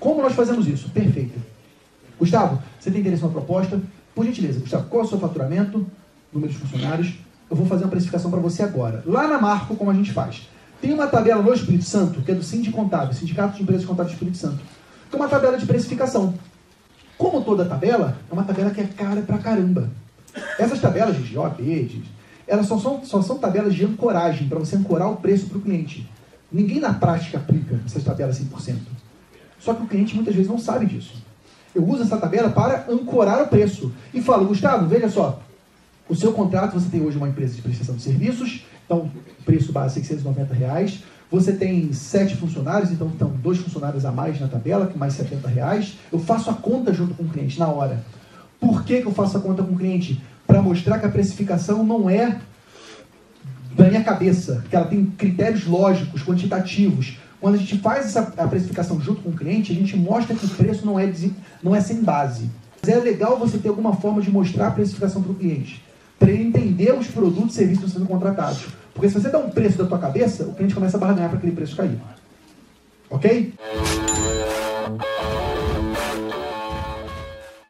Como nós fazemos isso? Perfeito. Gustavo, você tem interesse numa proposta? Por gentileza, Gustavo, qual é o seu faturamento? Número de funcionários? Eu vou fazer uma precificação para você agora. Lá na Marco, como a gente faz? Tem uma tabela no Espírito Santo, que é do Sindicato Contábil, Sindicato de Empresas Contábeis do Espírito Santo, que é uma tabela de precificação. Como toda tabela, é uma tabela que é cara pra caramba. Essas tabelas de de, elas só são, só são tabelas de ancoragem, para você ancorar o preço para o cliente. Ninguém na prática aplica essas tabelas 100%. Só que o cliente muitas vezes não sabe disso. Eu uso essa tabela para ancorar o preço. E falo, Gustavo, veja só, o seu contrato, você tem hoje uma empresa de prestação de serviços, então preço base 690 reais. Você tem sete funcionários, então estão dois funcionários a mais na tabela, com mais 70 reais. Eu faço a conta junto com o cliente na hora. Por que, que eu faço a conta com o cliente? Para mostrar que a precificação não é da minha cabeça, que ela tem critérios lógicos, quantitativos. Quando a gente faz essa a precificação junto com o cliente, a gente mostra que o preço não é, não é sem base. Mas é legal você ter alguma forma de mostrar a precificação para o cliente, para ele entender os produtos e serviços que estão sendo contratados. Porque se você dá um preço da tua cabeça, o cliente começa a barganhar para aquele preço cair. Ok?